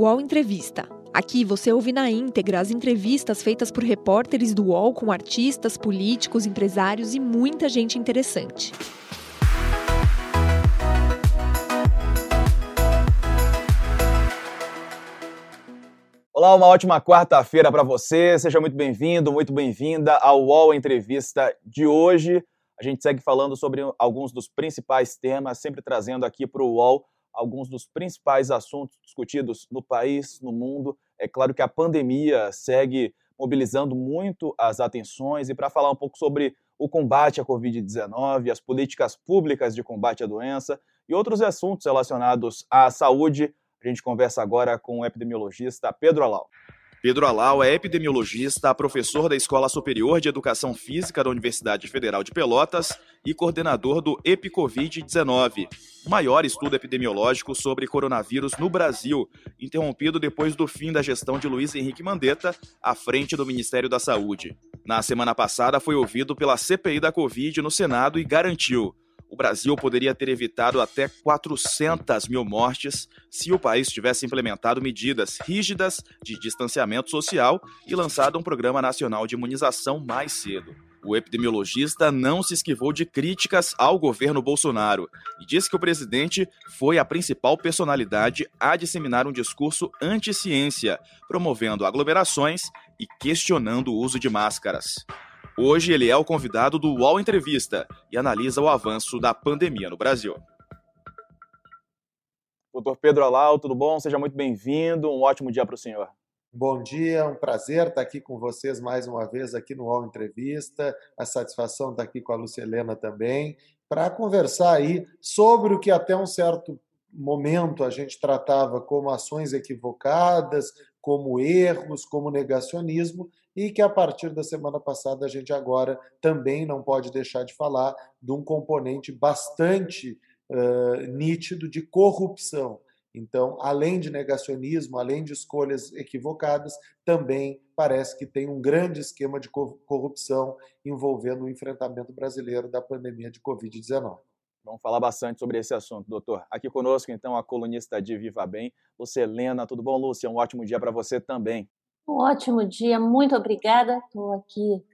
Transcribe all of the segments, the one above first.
UOL Entrevista. Aqui você ouve na íntegra as entrevistas feitas por repórteres do UOL com artistas, políticos, empresários e muita gente interessante. Olá, uma ótima quarta-feira para você. Seja muito bem-vindo, muito bem-vinda ao UOL Entrevista de hoje. A gente segue falando sobre alguns dos principais temas, sempre trazendo aqui para o UOL alguns dos principais assuntos discutidos no país, no mundo. É claro que a pandemia segue mobilizando muito as atenções e para falar um pouco sobre o combate à Covid-19, as políticas públicas de combate à doença e outros assuntos relacionados à saúde, a gente conversa agora com o epidemiologista Pedro Alau. Pedro Alau é epidemiologista, professor da Escola Superior de Educação Física da Universidade Federal de Pelotas e coordenador do EpiCovid-19, o maior estudo epidemiológico sobre coronavírus no Brasil, interrompido depois do fim da gestão de Luiz Henrique Mandetta à frente do Ministério da Saúde. Na semana passada, foi ouvido pela CPI da Covid no Senado e garantiu o Brasil poderia ter evitado até 400 mil mortes se o país tivesse implementado medidas rígidas de distanciamento social e lançado um programa nacional de imunização mais cedo. O epidemiologista não se esquivou de críticas ao governo Bolsonaro e disse que o presidente foi a principal personalidade a disseminar um discurso anti-ciência, promovendo aglomerações e questionando o uso de máscaras. Hoje ele é o convidado do UOL Entrevista e analisa o avanço da pandemia no Brasil. Doutor Pedro Alau, tudo bom? Seja muito bem-vindo. Um ótimo dia para o senhor. Bom dia, um prazer estar aqui com vocês mais uma vez aqui no UOL Entrevista. A satisfação estar aqui com a Lucelena também, para conversar aí sobre o que até um certo momento a gente tratava como ações equivocadas, como erros, como negacionismo, e que a partir da semana passada a gente agora também não pode deixar de falar de um componente bastante uh, nítido de corrupção. Então, além de negacionismo, além de escolhas equivocadas, também parece que tem um grande esquema de corrupção envolvendo o enfrentamento brasileiro da pandemia de Covid-19. Vamos falar bastante sobre esse assunto, doutor. Aqui conosco, então, a colunista de Viva Bem, Lucelena. Tudo bom, Lúcia? Um ótimo dia para você também. Um ótimo dia, muito obrigada. Estou aqui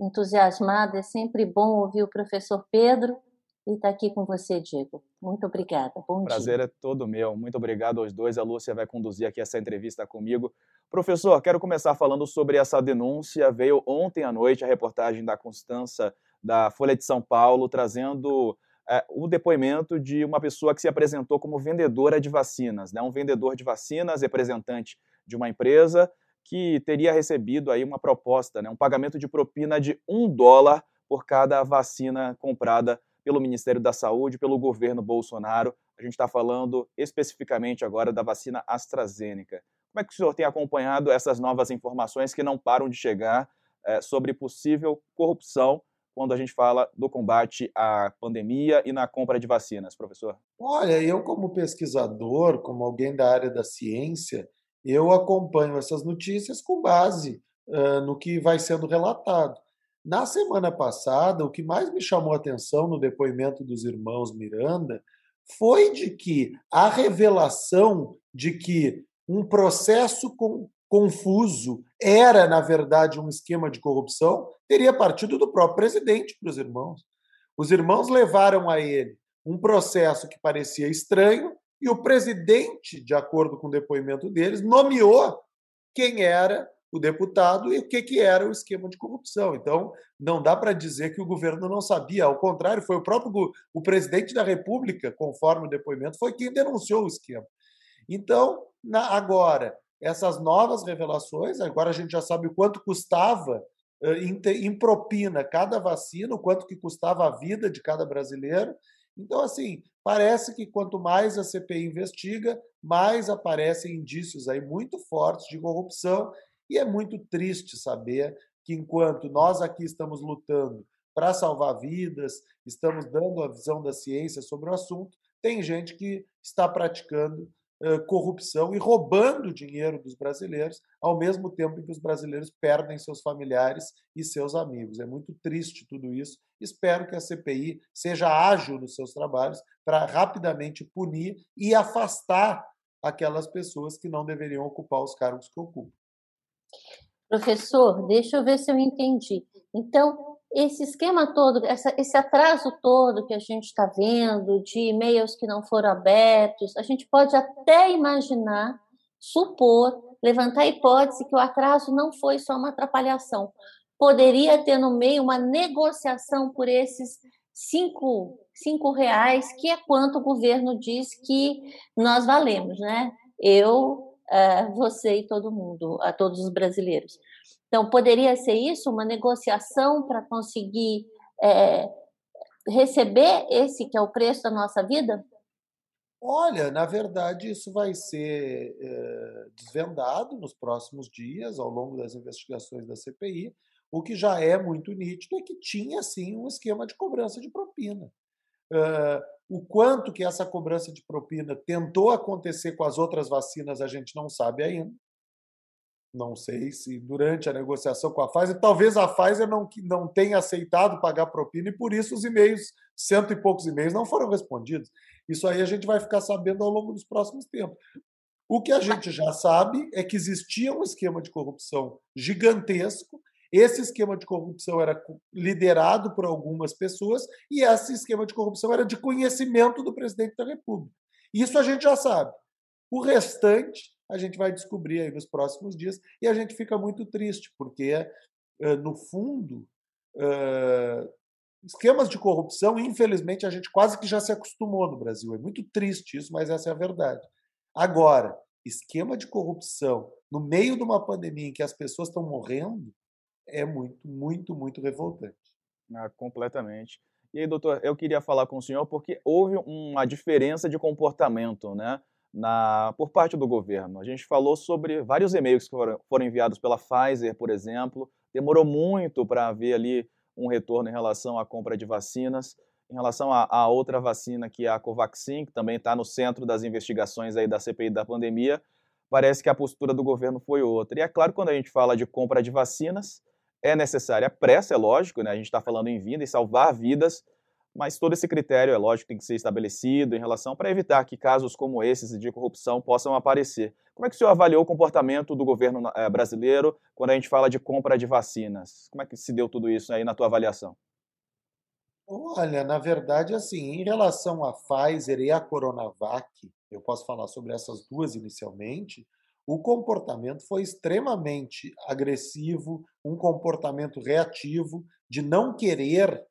entusiasmada. É sempre bom ouvir o professor Pedro e estar tá aqui com você, Diego. Muito obrigada. Bom Prazer dia. é todo meu. Muito obrigado aos dois. A Lúcia vai conduzir aqui essa entrevista comigo. Professor, quero começar falando sobre essa denúncia. Veio ontem à noite a reportagem da Constança da Folha de São Paulo trazendo é, o depoimento de uma pessoa que se apresentou como vendedora de vacinas, né? um vendedor de vacinas, representante de uma empresa, que teria recebido aí uma proposta, né, um pagamento de propina de um dólar por cada vacina comprada pelo Ministério da Saúde, pelo governo Bolsonaro. A gente está falando especificamente agora da vacina AstraZeneca. Como é que o senhor tem acompanhado essas novas informações que não param de chegar é, sobre possível corrupção quando a gente fala do combate à pandemia e na compra de vacinas, professor? Olha, eu como pesquisador, como alguém da área da ciência, eu acompanho essas notícias com base uh, no que vai sendo relatado. Na semana passada, o que mais me chamou a atenção no depoimento dos irmãos Miranda foi de que a revelação de que um processo com, confuso era, na verdade, um esquema de corrupção teria partido do próprio presidente para os irmãos. Os irmãos levaram a ele um processo que parecia estranho e o presidente, de acordo com o depoimento deles, nomeou quem era o deputado e o que, que era o esquema de corrupção. Então, não dá para dizer que o governo não sabia. Ao contrário, foi o próprio o presidente da República, conforme o depoimento, foi quem denunciou o esquema. Então, na, agora, essas novas revelações, agora a gente já sabe o quanto custava em, em propina cada vacina, o quanto que custava a vida de cada brasileiro. Então, assim, Parece que quanto mais a CPI investiga, mais aparecem indícios aí muito fortes de corrupção e é muito triste saber que enquanto nós aqui estamos lutando para salvar vidas, estamos dando a visão da ciência sobre o assunto, tem gente que está praticando corrupção e roubando dinheiro dos brasileiros, ao mesmo tempo em que os brasileiros perdem seus familiares e seus amigos. É muito triste tudo isso. Espero que a CPI seja ágil nos seus trabalhos para rapidamente punir e afastar aquelas pessoas que não deveriam ocupar os cargos que ocupam. Professor, deixa eu ver se eu entendi. Então, esse esquema todo, essa, esse atraso todo que a gente está vendo, de e-mails que não foram abertos, a gente pode até imaginar, supor, levantar a hipótese que o atraso não foi só uma atrapalhação. Poderia ter no meio uma negociação por esses cinco, cinco reais, que é quanto o governo diz que nós valemos, né? Eu, eh, você e todo mundo, a todos os brasileiros. Então, poderia ser isso, uma negociação para conseguir é, receber esse que é o preço da nossa vida? Olha, na verdade, isso vai ser é, desvendado nos próximos dias, ao longo das investigações da CPI. O que já é muito nítido é que tinha, sim, um esquema de cobrança de propina. Uh, o quanto que essa cobrança de propina tentou acontecer com as outras vacinas, a gente não sabe ainda. Não sei se durante a negociação com a Pfizer, talvez a Pfizer não, não tenha aceitado pagar propina e por isso os e-mails, cento e poucos e-mails, não foram respondidos. Isso aí a gente vai ficar sabendo ao longo dos próximos tempos. O que a gente já sabe é que existia um esquema de corrupção gigantesco. Esse esquema de corrupção era liderado por algumas pessoas e esse esquema de corrupção era de conhecimento do presidente da República. Isso a gente já sabe. O restante a gente vai descobrir aí nos próximos dias e a gente fica muito triste, porque, no fundo, esquemas de corrupção, infelizmente, a gente quase que já se acostumou no Brasil. É muito triste isso, mas essa é a verdade. Agora, esquema de corrupção no meio de uma pandemia em que as pessoas estão morrendo é muito, muito, muito revoltante. Ah, completamente. E aí, doutor, eu queria falar com o senhor porque houve uma diferença de comportamento, né? na, por parte do governo. A gente falou sobre vários e-mails que foram, foram enviados pela Pfizer, por exemplo. Demorou muito para haver ali um retorno em relação à compra de vacinas. Em relação à outra vacina, que é a Covaxin, que também está no centro das investigações aí da CPI da pandemia, parece que a postura do governo foi outra. E é claro, quando a gente fala de compra de vacinas, é necessária pressa, é lógico, né? a gente está falando em vida e salvar vidas, mas todo esse critério, é lógico, tem que ser estabelecido em relação para evitar que casos como esses de corrupção possam aparecer. Como é que o senhor avaliou o comportamento do governo eh, brasileiro quando a gente fala de compra de vacinas? Como é que se deu tudo isso aí na tua avaliação? Olha, na verdade, assim, em relação à Pfizer e à Coronavac, eu posso falar sobre essas duas inicialmente, o comportamento foi extremamente agressivo, um comportamento reativo de não querer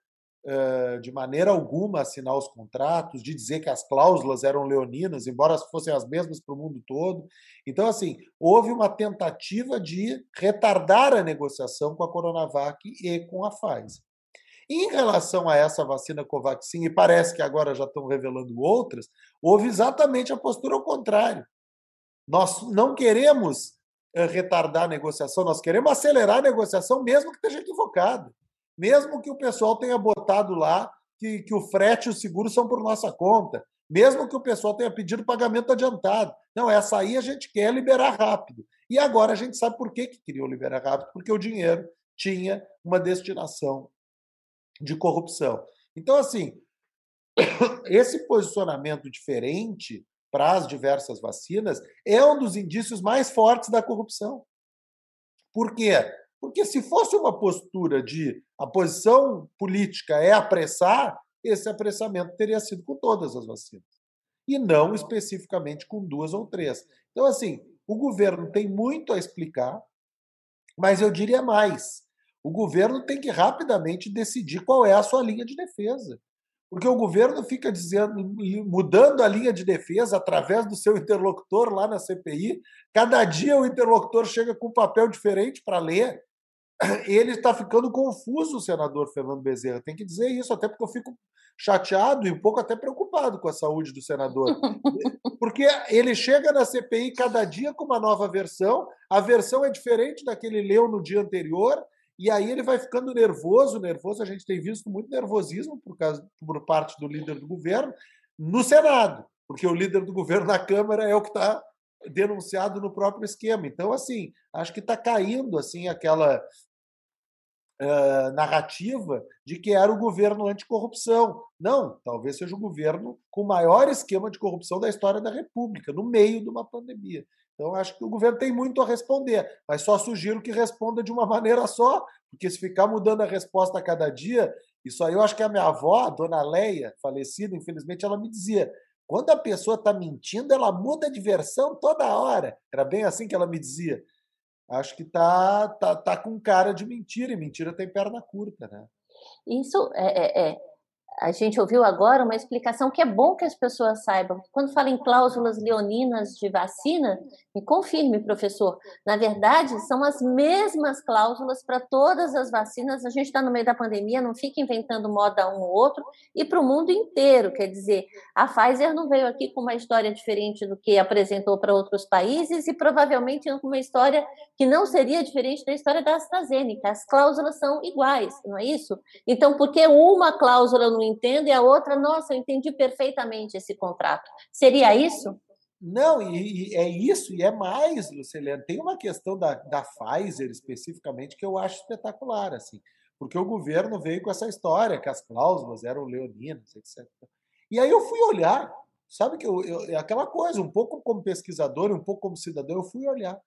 de maneira alguma assinar os contratos, de dizer que as cláusulas eram leoninas, embora fossem as mesmas para o mundo todo. Então, assim, houve uma tentativa de retardar a negociação com a Coronavac e com a Pfizer. Em relação a essa vacina Covaxin, e parece que agora já estão revelando outras, houve exatamente a postura ao contrário. Nós não queremos retardar a negociação, nós queremos acelerar a negociação, mesmo que esteja equivocado mesmo que o pessoal tenha botado lá que, que o frete e o seguro são por nossa conta, mesmo que o pessoal tenha pedido pagamento adiantado. Não, essa aí a gente quer liberar rápido. E agora a gente sabe por que, que queriam liberar rápido, porque o dinheiro tinha uma destinação de corrupção. Então, assim, esse posicionamento diferente para as diversas vacinas é um dos indícios mais fortes da corrupção. Por quê? Porque se fosse uma postura de a posição política é apressar, esse apressamento teria sido com todas as vacinas. E não especificamente com duas ou três. Então, assim, o governo tem muito a explicar, mas eu diria mais. O governo tem que rapidamente decidir qual é a sua linha de defesa. Porque o governo fica dizendo, mudando a linha de defesa através do seu interlocutor lá na CPI. Cada dia o interlocutor chega com um papel diferente para ler ele está ficando confuso, o senador Fernando Bezerra. Tem que dizer isso, até porque eu fico chateado e um pouco até preocupado com a saúde do senador. Porque ele chega na CPI cada dia com uma nova versão, a versão é diferente da que ele leu no dia anterior, e aí ele vai ficando nervoso, nervoso. A gente tem visto muito nervosismo por, causa, por parte do líder do governo no Senado, porque o líder do governo na Câmara é o que está denunciado no próprio esquema. Então, assim, acho que está caindo assim aquela uh, narrativa de que era o governo anticorrupção. Não, talvez seja o governo com o maior esquema de corrupção da história da República, no meio de uma pandemia. Então, acho que o governo tem muito a responder, mas só sugiro que responda de uma maneira só, porque se ficar mudando a resposta a cada dia, isso aí eu acho que a minha avó, a dona Leia, falecida, infelizmente, ela me dizia: quando a pessoa está mentindo, ela muda de versão toda hora. Era bem assim que ela me dizia. Acho que tá, tá, tá com cara de mentira, e mentira tem perna curta, né? Isso é, é, é a gente ouviu agora uma explicação que é bom que as pessoas saibam. Quando fala em cláusulas leoninas de vacina, me confirme, professor, na verdade, são as mesmas cláusulas para todas as vacinas. A gente está no meio da pandemia, não fica inventando moda um ou outro, e para o mundo inteiro. Quer dizer, a Pfizer não veio aqui com uma história diferente do que apresentou para outros países e provavelmente com uma história que não seria diferente da história da AstraZeneca. As cláusulas são iguais, não é isso? Então, por que uma cláusula não entendo e a outra, nossa, eu entendi perfeitamente esse contrato? Seria isso? Não, e, e, é isso, e é mais, Luciliano. Tem uma questão da, da Pfizer especificamente que eu acho espetacular, assim, porque o governo veio com essa história que as cláusulas eram leoninas, etc. E aí eu fui olhar, sabe que eu, eu, é aquela coisa, um pouco como pesquisador, um pouco como cidadão, eu fui olhar.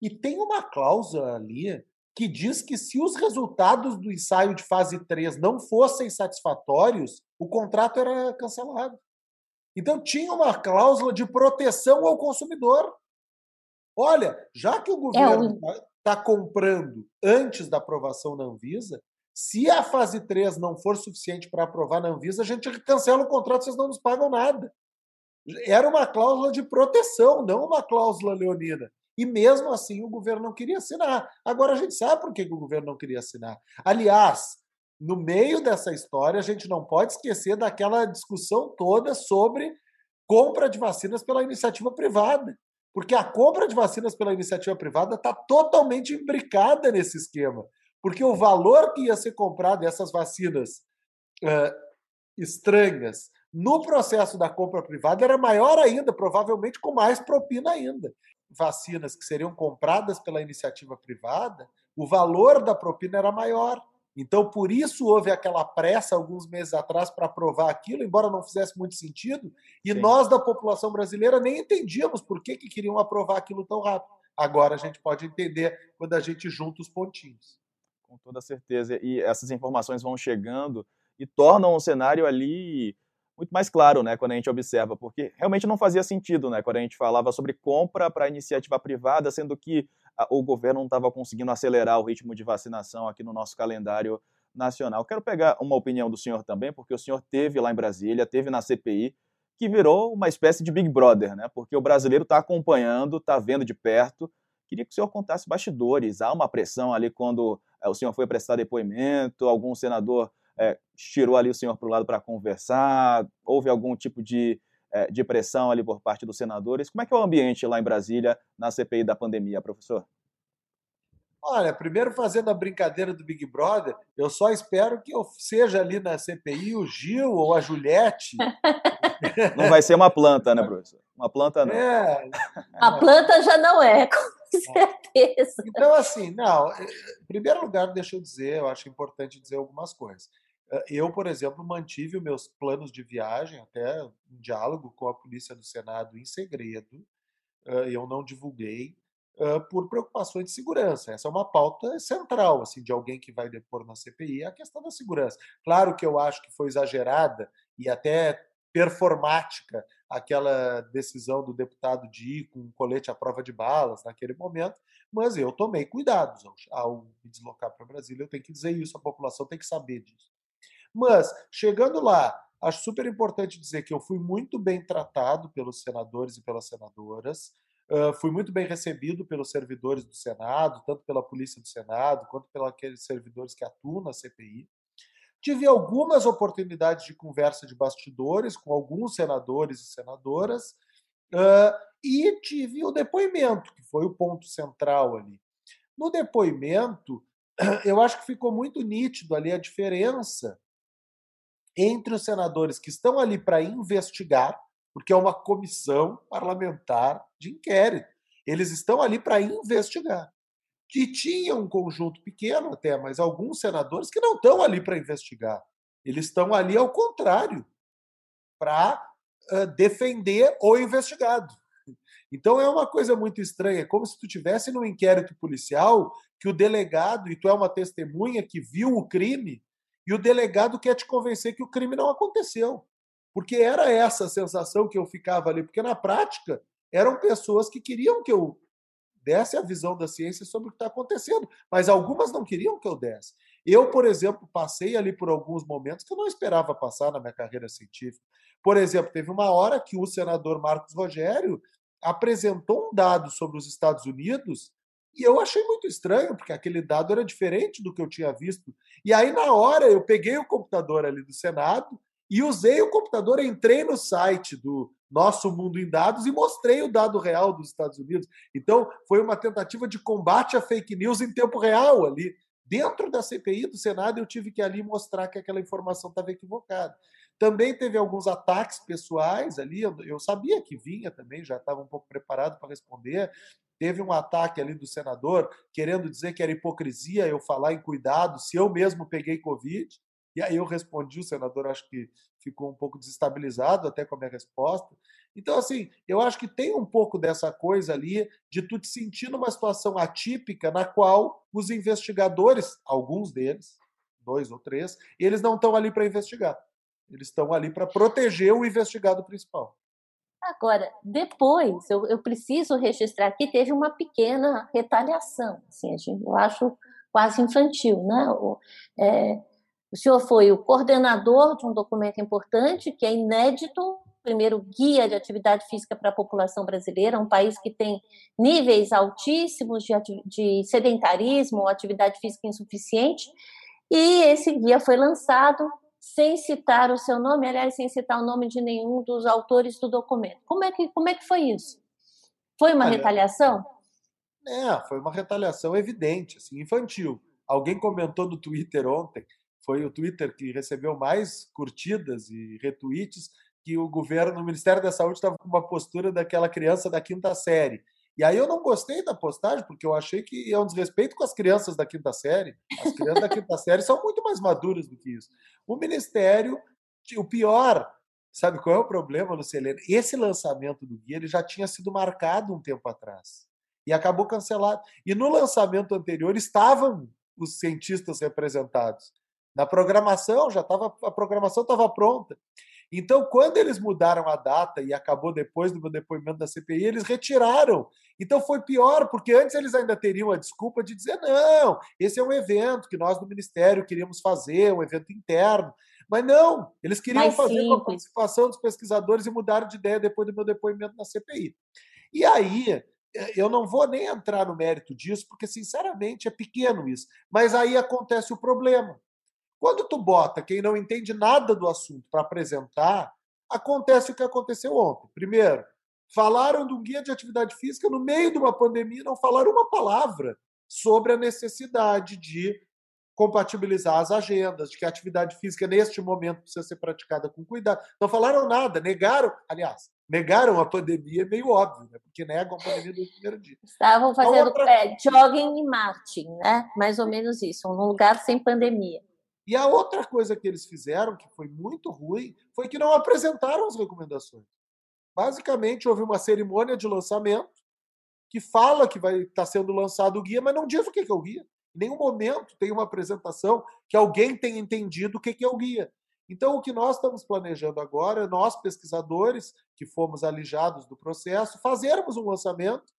E tem uma cláusula ali que diz que se os resultados do ensaio de fase 3 não fossem satisfatórios, o contrato era cancelado. Então tinha uma cláusula de proteção ao consumidor. Olha, já que o governo está é, tá comprando antes da aprovação na Anvisa, se a fase 3 não for suficiente para aprovar na Anvisa, a gente cancela o contrato, vocês não nos pagam nada. Era uma cláusula de proteção, não uma cláusula leonina. E mesmo assim o governo não queria assinar. Agora a gente sabe por que o governo não queria assinar. Aliás, no meio dessa história, a gente não pode esquecer daquela discussão toda sobre compra de vacinas pela iniciativa privada. Porque a compra de vacinas pela iniciativa privada está totalmente imbricada nesse esquema. Porque o valor que ia ser comprado dessas vacinas uh, estranhas no processo da compra privada era maior ainda, provavelmente com mais propina ainda. Vacinas que seriam compradas pela iniciativa privada, o valor da propina era maior. Então, por isso houve aquela pressa alguns meses atrás para aprovar aquilo, embora não fizesse muito sentido, e Sim. nós da população brasileira nem entendíamos por que, que queriam aprovar aquilo tão rápido. Agora a gente pode entender quando a gente junta os pontinhos. Com toda certeza. E essas informações vão chegando e tornam o cenário ali muito mais claro, né, quando a gente observa, porque realmente não fazia sentido, né, quando a gente falava sobre compra para iniciativa privada, sendo que o governo não estava conseguindo acelerar o ritmo de vacinação aqui no nosso calendário nacional. Quero pegar uma opinião do senhor também, porque o senhor teve lá em Brasília, teve na CPI, que virou uma espécie de Big Brother, né? Porque o brasileiro está acompanhando, está vendo de perto. Queria que o senhor contasse bastidores. Há uma pressão ali quando é, o senhor foi prestar depoimento, algum senador é, tirou ali o senhor para o lado para conversar, houve algum tipo de é, de pressão ali por parte dos senadores. Como é que é o ambiente lá em Brasília na CPI da pandemia, professor? Olha, primeiro fazendo a brincadeira do Big Brother, eu só espero que eu seja ali na CPI o Gil ou a Juliette. Não vai ser uma planta, né, professor? Uma planta não. É, a planta já não é, com certeza. Então, assim, não, em primeiro lugar, deixa eu dizer, eu acho importante dizer algumas coisas. Eu, por exemplo, mantive meus planos de viagem, até um diálogo com a Polícia do Senado em segredo, eu não divulguei, por preocupações de segurança. Essa é uma pauta central assim de alguém que vai depor na CPI, é a questão da segurança. Claro que eu acho que foi exagerada e até performática aquela decisão do deputado de ir com um colete à prova de balas naquele momento, mas eu tomei cuidados ao, me deslocar para Brasília. Eu tenho que dizer isso, a população tem que saber disso. Mas, chegando lá, acho super importante dizer que eu fui muito bem tratado pelos senadores e pelas senadoras, uh, fui muito bem recebido pelos servidores do Senado, tanto pela Polícia do Senado, quanto pelos servidores que atuam na CPI. Tive algumas oportunidades de conversa de bastidores com alguns senadores e senadoras, uh, e tive o depoimento, que foi o ponto central ali. No depoimento, eu acho que ficou muito nítido ali a diferença entre os senadores que estão ali para investigar, porque é uma comissão parlamentar de inquérito. Eles estão ali para investigar. que tinha um conjunto pequeno até, mas alguns senadores que não estão ali para investigar. Eles estão ali ao contrário, para uh, defender o investigado. Então é uma coisa muito estranha, é como se tu tivesse num inquérito policial que o delegado, e tu é uma testemunha que viu o crime, e o delegado quer te convencer que o crime não aconteceu. Porque era essa a sensação que eu ficava ali, porque na prática eram pessoas que queriam que eu desse a visão da ciência sobre o que está acontecendo, mas algumas não queriam que eu desse. Eu, por exemplo, passei ali por alguns momentos que eu não esperava passar na minha carreira científica. Por exemplo, teve uma hora que o senador Marcos Rogério apresentou um dado sobre os Estados Unidos e eu achei muito estranho, porque aquele dado era diferente do que eu tinha visto. E aí, na hora, eu peguei o computador ali do Senado e usei o computador, entrei no site do Nosso Mundo em Dados e mostrei o dado real dos Estados Unidos. Então, foi uma tentativa de combate à fake news em tempo real ali. Dentro da CPI do Senado, eu tive que ali mostrar que aquela informação estava equivocada. Também teve alguns ataques pessoais ali, eu, sabia que vinha também, já estava um pouco preparado para responder. Teve um ataque ali do senador querendo dizer que era hipocrisia eu falar em cuidado se eu mesmo peguei Covid. E aí eu respondi, o senador acho que ficou um pouco desestabilizado até com a minha resposta. Então, assim, eu acho que tem um pouco dessa coisa ali de tu te sentir numa situação atípica na qual os investigadores, alguns deles, dois ou três, eles não estão ali para investigar. Eles estão ali para proteger o investigado principal. Agora, depois, eu, eu, preciso registrar que teve uma pequena retaliação. Assim, eu acho quase infantil. Né? O, é, o senhor foi o coordenador de um documento importante, que é inédito, primeiro guia de atividade física para a população brasileira, um país que tem níveis altíssimos de, de sedentarismo atividade física insuficiente, e esse guia foi lançado sem citar o seu nome, aliás, sem citar o nome de nenhum dos autores do documento. Como é que, como é que foi isso? Foi uma Olha, retaliação? É, foi uma retaliação evidente, assim, infantil. Alguém comentou no Twitter ontem, foi o Twitter que recebeu mais curtidas e retweets, que o governo, o Ministério da Saúde estava com uma postura daquela criança da quinta série. E aí eu não gostei da postagem, porque eu achei que é um desrespeito com as crianças da quinta série. As crianças da quinta série são muito mais maduras do que isso. O Ministério, o pior, sabe qual é o problema, Lucilene? Esse lançamento do guia ele já tinha sido marcado um tempo atrás. E acabou cancelado. E no lançamento anterior estavam os cientistas representados. Na programação, já estava a programação estava pronta. Então, quando eles mudaram a data e acabou depois do meu depoimento da CPI, eles retiraram. Então foi pior, porque antes eles ainda teriam a desculpa de dizer: não, esse é um evento que nós do Ministério queríamos fazer, um evento interno. Mas não, eles queriam Mais fazer simples. com a participação dos pesquisadores e mudaram de ideia depois do meu depoimento na CPI. E aí, eh, eu não vou nem entrar no mérito disso, porque, sinceramente, é pequeno isso. Mas aí acontece o problema. Quando tu bota quem não entende nada do assunto para apresentar, acontece o que aconteceu ontem. Primeiro, falaram de um guia de atividade física no meio de uma pandemia, não falaram uma palavra sobre a necessidade de compatibilizar as agendas, de que a atividade física neste momento precisa ser praticada com cuidado. Não falaram nada, negaram, aliás, negaram a pandemia, é meio óbvio, né? porque negam a pandemia do primeiro dia. Estavam fazendo outra... é, jogging e marching, né? mais ou menos isso, num lugar sem pandemia. E a outra coisa que eles fizeram, que foi muito ruim, foi que não apresentaram as recomendações. Basicamente, houve uma cerimônia de lançamento que fala que vai estar tá sendo lançado o guia, mas não diz o que é o guia. Em nenhum momento tem uma apresentação que alguém tenha entendido o que é o guia. Então, o que nós estamos planejando agora, nós pesquisadores que fomos alijados do processo, fazermos um lançamento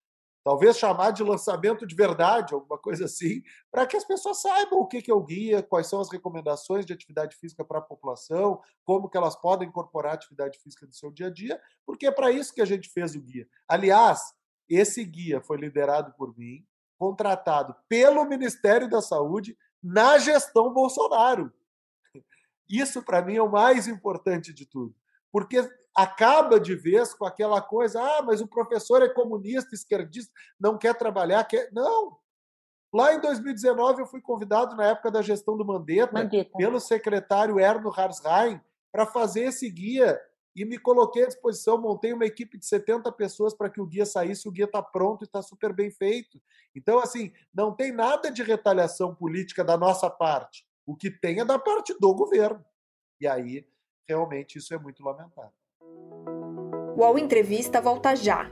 talvez chamar de lançamento de verdade, alguma coisa assim, para que as pessoas saibam o que é o guia, quais são as recomendações de atividade física para a população, como que elas podem incorporar atividade física no seu dia a dia, porque é para isso que a gente fez o guia. Aliás, esse guia foi liderado por mim, contratado pelo Ministério da Saúde na gestão Bolsonaro. Isso, para mim, é o mais importante de tudo. Porque acaba de vez com aquela coisa, ah, mas o professor é comunista, esquerdista, não quer trabalhar, quer... Não. Lá em 2019 eu fui convidado na época da gestão do Mandetta, Mandetta. pelo secretário Erno Harsheim para fazer esse guia e me coloquei à disposição, montei uma equipe de 70 pessoas para que o guia saísse, o guia está pronto e está super bem feito. Então, assim, não tem nada de retaliação política da nossa parte. O que tem é da parte do governo. E aí, realmente, isso é muito lamentável. O UOL Entrevista volta já.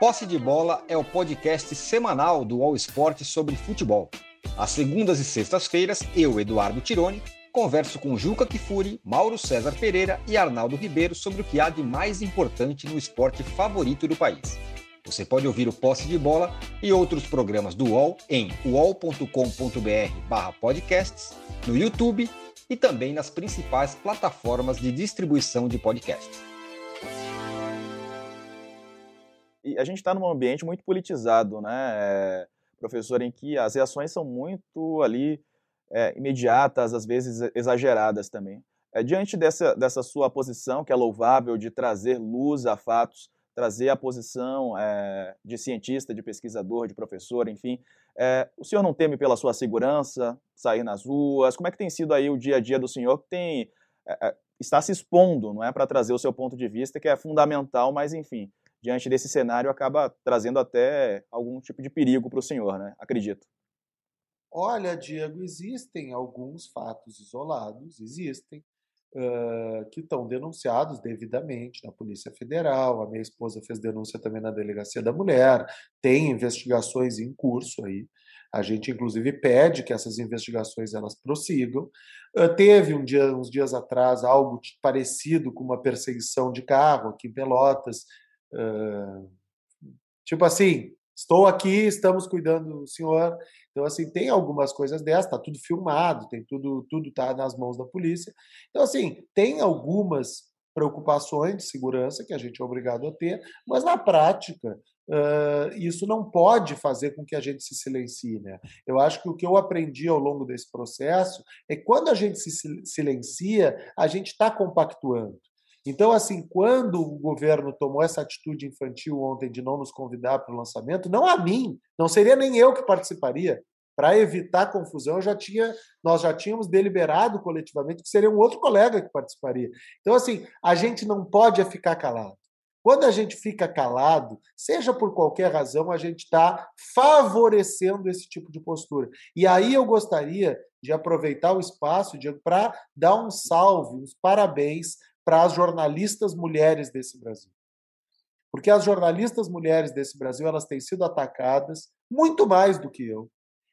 Posse de Bola é o podcast semanal do All Sport sobre futebol. Às segundas e sextas-feiras, eu, Eduardo Tironi, converso com Juca Kifuri, Mauro César Pereira e Arnaldo Ribeiro sobre o que há de mais importante no esporte favorito do país. Você pode ouvir o Posse de Bola e outros programas do UOL em uol.com.br/podcasts, no YouTube e também nas principais plataformas de distribuição de podcasts. E a gente está num ambiente muito politizado, né, é, professor, em que as reações são muito ali é, imediatas, às vezes exageradas também. É, diante dessa, dessa sua posição, que é louvável, de trazer luz a fatos, trazer a posição é, de cientista, de pesquisador, de professor, enfim, é, o senhor não teme pela sua segurança, sair nas ruas? Como é que tem sido aí o dia a dia do senhor que tem é, está se expondo, não é, para trazer o seu ponto de vista, que é fundamental, mas enfim, diante desse cenário, acaba trazendo até algum tipo de perigo para o senhor, né? Acredito. Olha, Diego, existem alguns fatos isolados, existem, uh, que estão denunciados devidamente na Polícia Federal. A minha esposa fez denúncia também na Delegacia da Mulher, tem investigações em curso aí. A gente, inclusive, pede que essas investigações elas prossigam. Uh, teve um dia, uns dias atrás algo parecido com uma perseguição de carro aqui em Pelotas, tipo assim, estou aqui, estamos cuidando do senhor. Então, assim, tem algumas coisas dessas, está tudo filmado, tem tudo, tudo está nas mãos da polícia. Então, assim, tem algumas preocupações de segurança que a gente é obrigado a ter, mas na prática uh, isso não pode fazer com que a gente se silencie. Né? Eu acho que o que eu aprendi ao longo desse processo é que quando a gente se silencia, a gente está compactuando. Então, assim, quando o governo tomou essa atitude infantil ontem de não nos convidar para o lançamento, não a mim, não seria nem eu que participaria. Para evitar confusão, já tinha, nós já tínhamos deliberado coletivamente que seria um outro colega que participaria. Então, assim, a gente não pode ficar calado. Quando a gente fica calado, seja por qualquer razão, a gente está favorecendo esse tipo de postura. E aí eu gostaria de aproveitar o espaço para dar um salve, uns parabéns para as jornalistas mulheres desse Brasil. Porque as jornalistas mulheres desse Brasil, elas têm sido atacadas muito mais do que eu.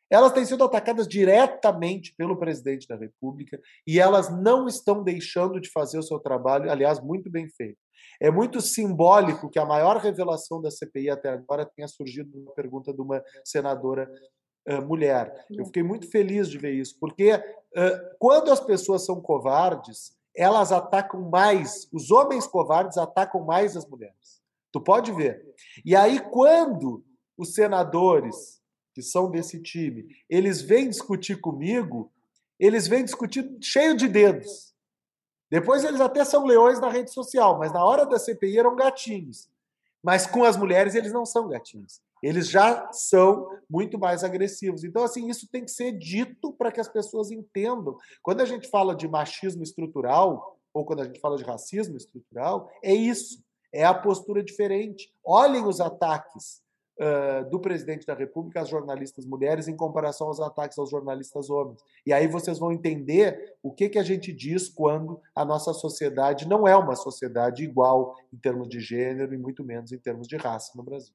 Elas têm sido atacadas diretamente pelo presidente da República e elas não estão deixando de fazer o seu trabalho, aliás, muito bem feito. É muito simbólico que a maior revelação da CPI até agora tenha surgido numa pergunta de uma senadora uh, mulher. Eu fiquei muito feliz de ver isso, porque uh, quando as pessoas são covardes, elas atacam mais, os homens covardes atacam mais as mulheres. Tu pode ver. E aí, quando os senadores, que são desse time, eles vêm discutir comigo, eles vêm discutir cheio de dedos. Depois eles até são leões na rede social, mas na hora da CPI eram gatinhos. Mas com as mulheres eles não são gatinhos eles já são muito mais agressivos. Então, assim, isso tem que ser dito para que as pessoas entendam. Quando a gente fala de machismo estrutural, ou quando a gente fala de racismo estrutural, é isso. É a postura diferente. Olhem os ataques uh, do presidente da República às jornalistas mulheres em comparação aos ataques aos jornalistas homens. E aí vocês vão entender o que, que a gente diz quando a nossa sociedade não é uma sociedade igual em termos de gênero e muito menos em termos de raça no Brasil.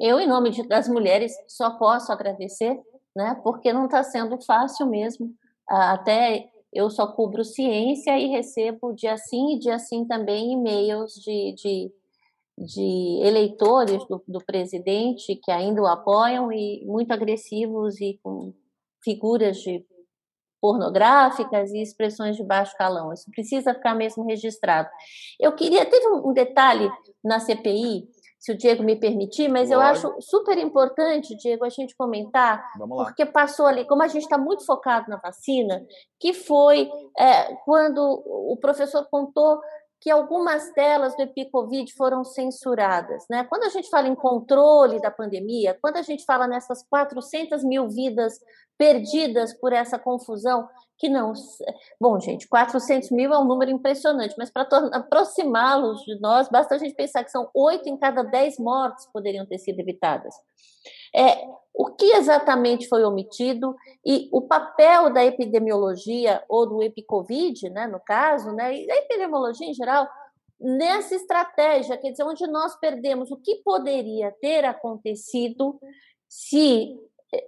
Eu, em nome de, das mulheres, só posso agradecer, né? Porque não está sendo fácil mesmo. Até eu só cubro ciência e recebo dia sim e dia sim também e-mails de, de, de eleitores do, do, presidente que ainda o apoiam e muito agressivos e com figuras de pornográficas e expressões de baixo calão. Isso precisa ficar mesmo registrado. Eu queria, teve um detalhe na CPI se o Diego me permitir, mas eu acho super importante, Diego, a gente comentar, porque passou ali, como a gente está muito focado na vacina, que foi é, quando o professor contou que algumas delas do EpiCovid foram censuradas. Né? Quando a gente fala em controle da pandemia, quando a gente fala nessas 400 mil vidas perdidas por essa confusão, que não. Bom, gente, 400 mil é um número impressionante, mas para aproximá-los de nós, basta a gente pensar que são oito em cada dez mortes poderiam ter sido evitadas. É, o que exatamente foi omitido e o papel da epidemiologia ou do epicovid, né, no caso, né, e da epidemiologia em geral, nessa estratégia, quer dizer, onde nós perdemos o que poderia ter acontecido se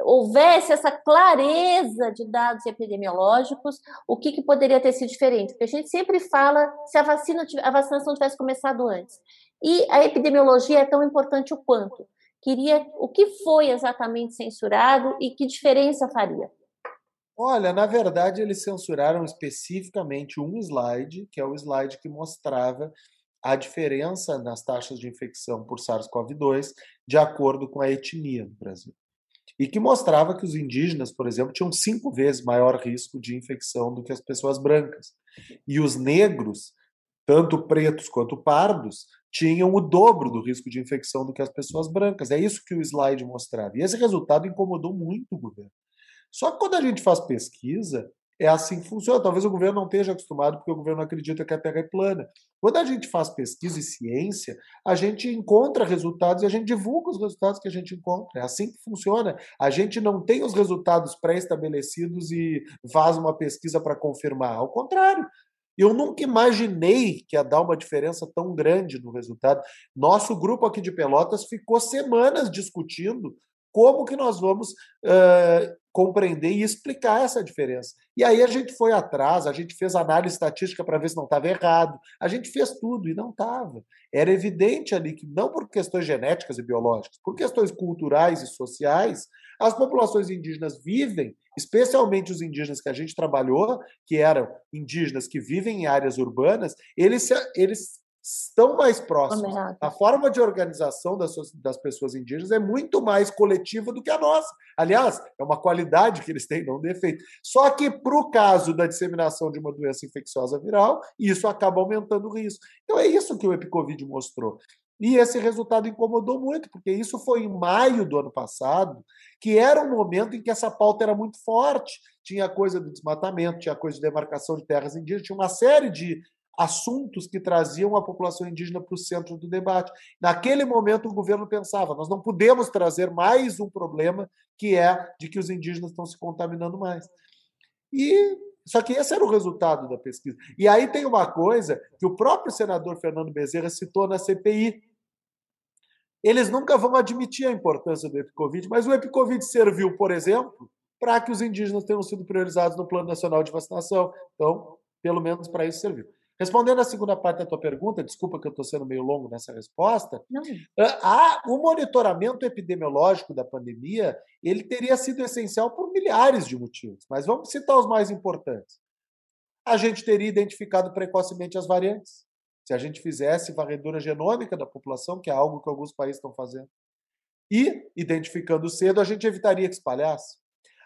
houvesse essa clareza de dados epidemiológicos, o que, que, poderia ter sido diferente? Porque a gente sempre fala se a, vacina, a vacinação tivesse começado antes. E a epidemiologia é tão importante o quanto. Queria o que foi exatamente censurado e que diferença faria? Olha, na verdade, eles censuraram especificamente um slide, que é o slide que mostrava a diferença nas taxas de infecção por SARS-CoV-2 de acordo com a etnia no Brasil e que mostrava que os indígenas, por exemplo, tinham cinco vezes maior risco de infecção do que as pessoas brancas. E os negros, tanto pretos quanto pardos, tinham o dobro do risco de infecção do que as pessoas brancas. É isso que o slide mostrava. E esse resultado incomodou muito o governo. Só que quando a gente faz pesquisa, é assim que funciona. Talvez o governo não esteja acostumado, porque o governo acredita que a Terra é plana. Quando a gente faz pesquisa e ciência, a gente encontra resultados e a gente divulga os resultados que a gente encontra. É assim que funciona. A gente não tem os resultados pré-estabelecidos e faz uma pesquisa para confirmar. Ao contrário, eu nunca imaginei que ia dar uma diferença tão grande no resultado. Nosso grupo aqui de Pelotas ficou semanas discutindo como que nós vamos compreender e explicar essa diferença. E aí a gente foi atrás, a gente fez análise estatística para ver se não estava errado, a gente fez tudo e não estava. Era evidente ali que, não por questões genéticas e biológicas, por questões culturais e sociais, as populações indígenas vivem, especialmente os indígenas que a gente trabalhou, que eram indígenas que vivem em áreas urbanas, eles, eles estão mais próximos. A forma de organização das, das pessoas indígenas é muito mais coletiva do que a nossa. Aliás, é uma qualidade que eles têm, não um defeito. Só que, para o caso da disseminação de uma doença infecciosa viral, isso acaba aumentando o risco. Então, é isso que o EpiCovid mostrou. E esse resultado incomodou muito, porque isso foi em maio do ano passado, que era um momento em que essa pauta era muito forte. Tinha coisa do desmatamento, tinha coisa de demarcação de terras indígenas, tinha uma série de assuntos que traziam a população indígena para o centro do debate. Naquele momento, o governo pensava: nós não podemos trazer mais um problema que é de que os indígenas estão se contaminando mais. E só que esse era o resultado da pesquisa. E aí tem uma coisa que o próprio senador Fernando Bezerra citou na CPI. Eles nunca vão admitir a importância do Epicovid, mas o Epicovid serviu, por exemplo, para que os indígenas tenham sido priorizados no Plano Nacional de Vacinação. Então, pelo menos para isso serviu. Respondendo à segunda parte da tua pergunta, desculpa que eu estou sendo meio longo nessa resposta, Não. O monitoramento epidemiológico da pandemia ele teria sido essencial por milhares de motivos, mas vamos citar os mais importantes. A gente teria identificado precocemente as variantes. Se a gente fizesse varredura genômica da população, que é algo que alguns países estão fazendo, e identificando cedo, a gente evitaria que espalhasse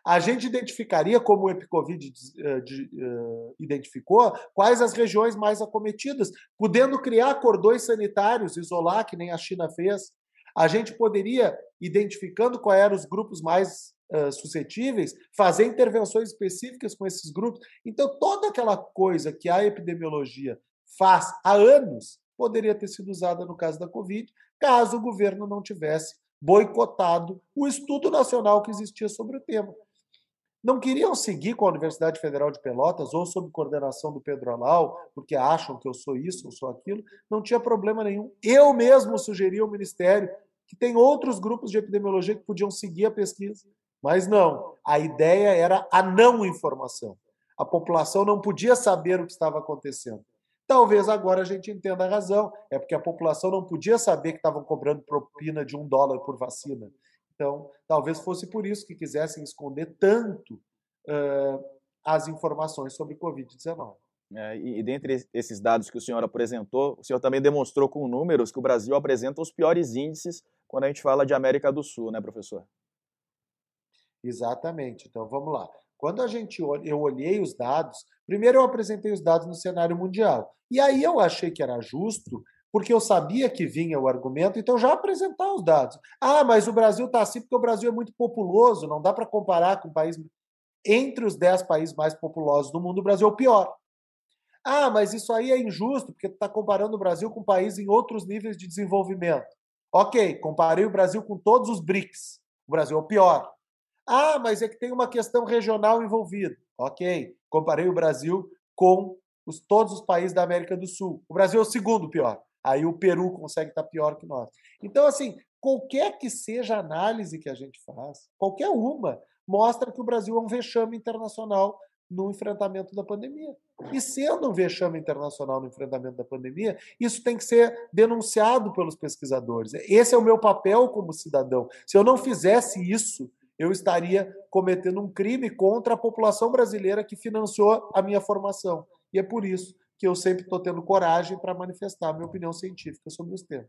a gente identificaria, como o Epicovid uh, identificou, quais as regiões mais acometidas, podendo criar cordões sanitários, isolar, que nem a China fez. A gente poderia, identificando quais eram os grupos mais uh, suscetíveis, fazer intervenções específicas com esses grupos. Então, toda aquela coisa que a epidemiologia faz há anos poderia ter sido usada no caso da Covid, caso o governo não tivesse boicotado o estudo nacional que existia sobre o tema não queriam seguir com a Universidade Federal de Pelotas ou sob coordenação do Pedro Alau, porque acham que eu sou isso, eu sou aquilo, não tinha problema nenhum. Eu mesmo sugeri ao Ministério que tem outros grupos de epidemiologia que podiam seguir a pesquisa, mas não. A ideia era a não informação. A população não podia saber o que estava acontecendo. Talvez agora a gente entenda a razão. É porque a população não podia saber que estavam cobrando propina de um dólar por vacina. Então, talvez fosse por isso que quisessem esconder tanto uh, as informações sobre Covid-19. É, e, e dentre esses dados que o senhor apresentou, o senhor também demonstrou com números que o Brasil apresenta os piores índices quando a gente fala de América do Sul, né, professor? Exatamente. Então vamos lá. Quando a gente eu olhei os dados, primeiro eu apresentei os dados no cenário mundial. E aí eu achei que era justo, porque eu sabia que vinha o argumento, então já apresentar os dados. Ah, mas o Brasil está assim porque o Brasil é muito populoso, não dá para comparar com o país. Entre os 10 países mais populosos do mundo, o Brasil é o pior. Ah, mas isso aí é injusto, porque está comparando o Brasil com países em outros níveis de desenvolvimento. Ok, comparei o Brasil com todos os BRICS. O Brasil é o pior. Ah, mas é que tem uma questão regional envolvida. Ok, comparei o Brasil com os, todos os países da América do Sul. O Brasil é o segundo pior. Aí o Peru consegue estar pior que nós. Então, assim, qualquer que seja a análise que a gente faz, qualquer uma, mostra que o Brasil é um vexame internacional no enfrentamento da pandemia. E sendo um vexame internacional no enfrentamento da pandemia, isso tem que ser denunciado pelos pesquisadores. Esse é o meu papel como cidadão. Se eu não fizesse isso, eu estaria cometendo um crime contra a população brasileira que financiou a minha formação. E é por isso que eu sempre estou tendo coragem para manifestar minha opinião científica sobre os temas.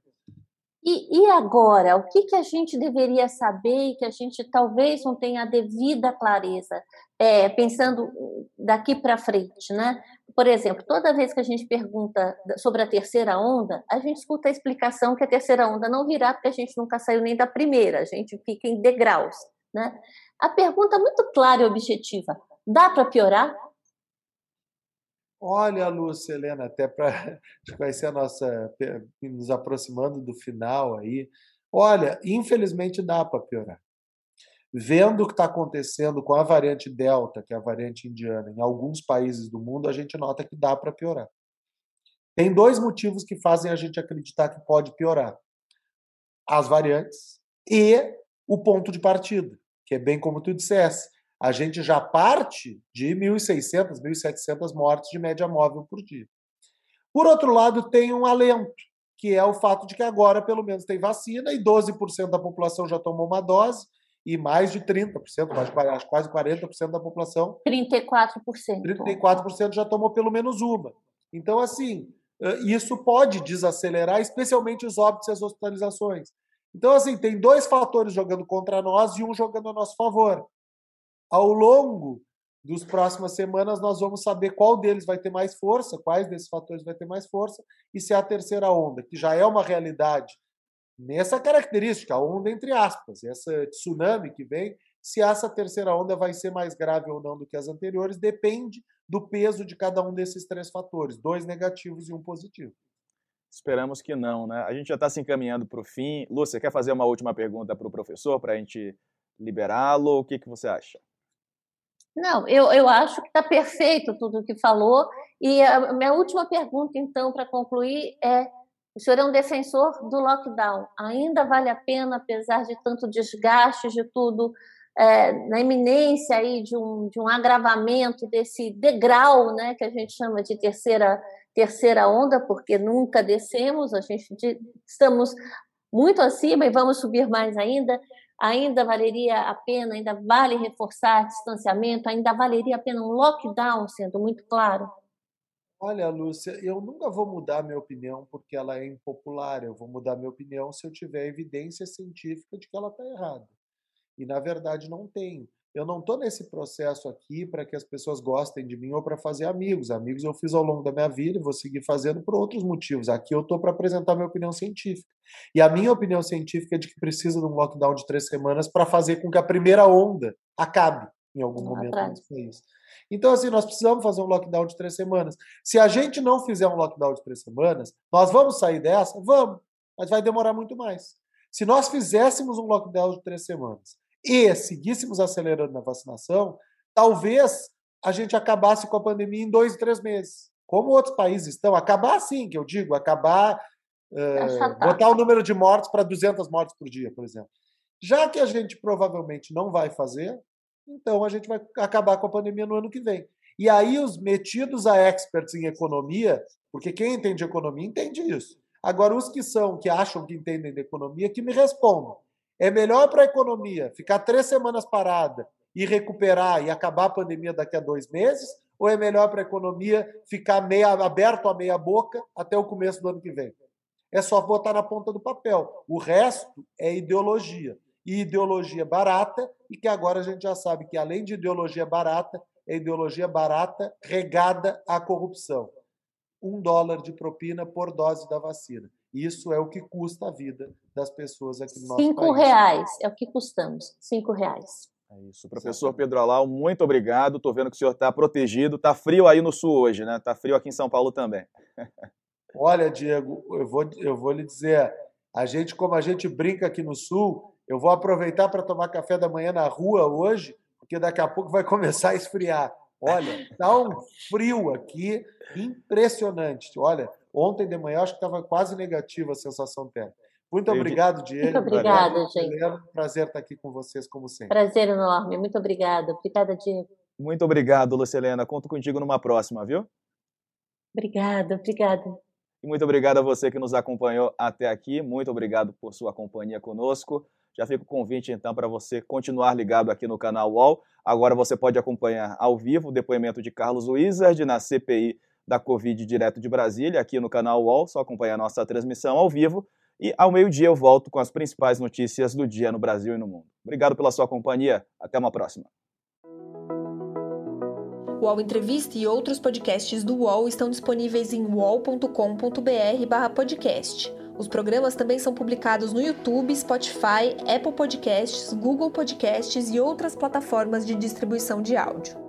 E, e, agora, o que, que a gente deveria saber e que a gente talvez não tenha a devida clareza, é, pensando daqui para frente, né? Por exemplo, toda vez que a gente pergunta sobre a terceira onda, a gente escuta a explicação que a terceira onda não virá porque a gente nunca saiu nem da primeira, a gente fica em degraus, né? A pergunta muito clara e objetiva: dá para piorar? Olha, Lúcia, Helena, até para conhecer a nossa. nos aproximando do final aí. Olha, infelizmente dá para piorar. Vendo o que está acontecendo com a variante Delta, que é a variante indiana, em alguns países do mundo, a gente nota que dá para piorar. Tem dois motivos que fazem a gente acreditar que pode piorar: as variantes e o ponto de partida, que é bem como tu dissesse a gente já parte de 1.600, 1.700 mortes de média móvel por dia. Por outro lado, tem um alento, que é o fato de que agora, pelo menos, tem vacina e 12% da população já tomou uma dose e mais de 30%, quase, quase 40% da população. 34%. 34% já tomou pelo menos uma. Então, assim, isso pode desacelerar, especialmente os óbitos e as hospitalizações. Então, assim, tem dois fatores jogando contra nós e um jogando a nosso favor ao longo das próximas semanas nós vamos saber qual deles vai ter mais força, quais desses fatores vai ter mais força, e se é a terceira onda, que já é uma realidade nessa característica, a onda entre aspas, essa tsunami que vem, se essa terceira onda vai ser mais grave ou não do que as anteriores, depende do peso de cada um desses três fatores, dois negativos e um positivo. Esperamos que não, né? A gente já está se encaminhando para o fim. Lúcia, quer fazer uma última pergunta para o professor para a gente liberá-lo? O que, que você acha? Não, eu, eu acho que está perfeito tudo o que falou. E a minha última pergunta, então, para concluir, é: o senhor é um defensor do lockdown. Ainda vale a pena, apesar de tanto desgaste, de tudo, é, na iminência aí de um, de um agravamento desse degrau, né, que a gente chama de terceira, terceira onda, porque nunca descemos, a gente estamos muito acima e vamos subir mais ainda ainda valeria a pena, ainda vale reforçar distanciamento, ainda valeria a pena um lockdown, sendo muito claro? Olha, Lúcia, eu nunca vou mudar minha opinião porque ela é impopular. Eu vou mudar minha opinião se eu tiver evidência científica de que ela está errada. E, na verdade, não tenho. Eu não estou nesse processo aqui para que as pessoas gostem de mim ou para fazer amigos. Amigos eu fiz ao longo da minha vida e vou seguir fazendo por outros motivos. Aqui eu estou para apresentar minha opinião científica. E a minha opinião científica é de que precisa de um lockdown de três semanas para fazer com que a primeira onda acabe em algum momento nesse país. Então, assim, nós precisamos fazer um lockdown de três semanas. Se a gente não fizer um lockdown de três semanas, nós vamos sair dessa? Vamos, mas vai demorar muito mais. Se nós fizéssemos um lockdown de três semanas e seguíssemos acelerando na vacinação, talvez a gente acabasse com a pandemia em dois, três meses. Como outros países estão. Acabar sim, que eu digo, acabar, uh, botar o número de mortes para 200 mortes por dia, por exemplo. Já que a gente provavelmente não vai fazer, então a gente vai acabar com a pandemia no ano que vem. E aí os metidos a experts em economia, porque quem entende economia entende isso. Agora, os que são, que acham que entendem de economia, que me respondam. É melhor para a economia ficar três semanas parada e recuperar e acabar a pandemia daqui a dois meses? Ou é melhor para a economia ficar meia, aberto a meia boca até o começo do ano que vem? É só botar na ponta do papel. O resto é ideologia. E ideologia barata e que agora a gente já sabe que, além de ideologia barata, é ideologia barata regada à corrupção. Um dólar de propina por dose da vacina. Isso é o que custa a vida das pessoas aqui no nosso Cinco país. Cinco reais é o que custamos. Cinco reais. É isso. Professor Pedro Alau, muito obrigado. Estou vendo que o senhor está protegido. Está frio aí no sul hoje, né? Está frio aqui em São Paulo também. Olha, Diego, eu vou, eu vou lhe dizer, a gente, como a gente brinca aqui no sul, eu vou aproveitar para tomar café da manhã na rua hoje, porque daqui a pouco vai começar a esfriar. Olha, tá um frio aqui impressionante. Olha, ontem de manhã acho que estava quase negativa a sensação térmica. Muito obrigado, Diego. Muito obrigada, gente. Prazer estar aqui com vocês, como sempre. Prazer enorme. Muito obrigada. Obrigada, Diego. Muito obrigado, Lucilena. Conto contigo numa próxima, viu? Obrigada, obrigada. E muito obrigado a você que nos acompanhou até aqui. Muito obrigado por sua companhia conosco. Já fica o convite, então, para você continuar ligado aqui no canal UOL. Agora você pode acompanhar ao vivo o depoimento de Carlos Wizard na CPI da Covid direto de Brasília, aqui no canal UOL. Só acompanhar nossa transmissão ao vivo. E ao meio-dia eu volto com as principais notícias do dia no Brasil e no mundo. Obrigado pela sua companhia. Até uma próxima. O UOL Entrevista e outros podcasts do UOL estão disponíveis em uol.com.br/podcast. Os programas também são publicados no YouTube, Spotify, Apple Podcasts, Google Podcasts e outras plataformas de distribuição de áudio.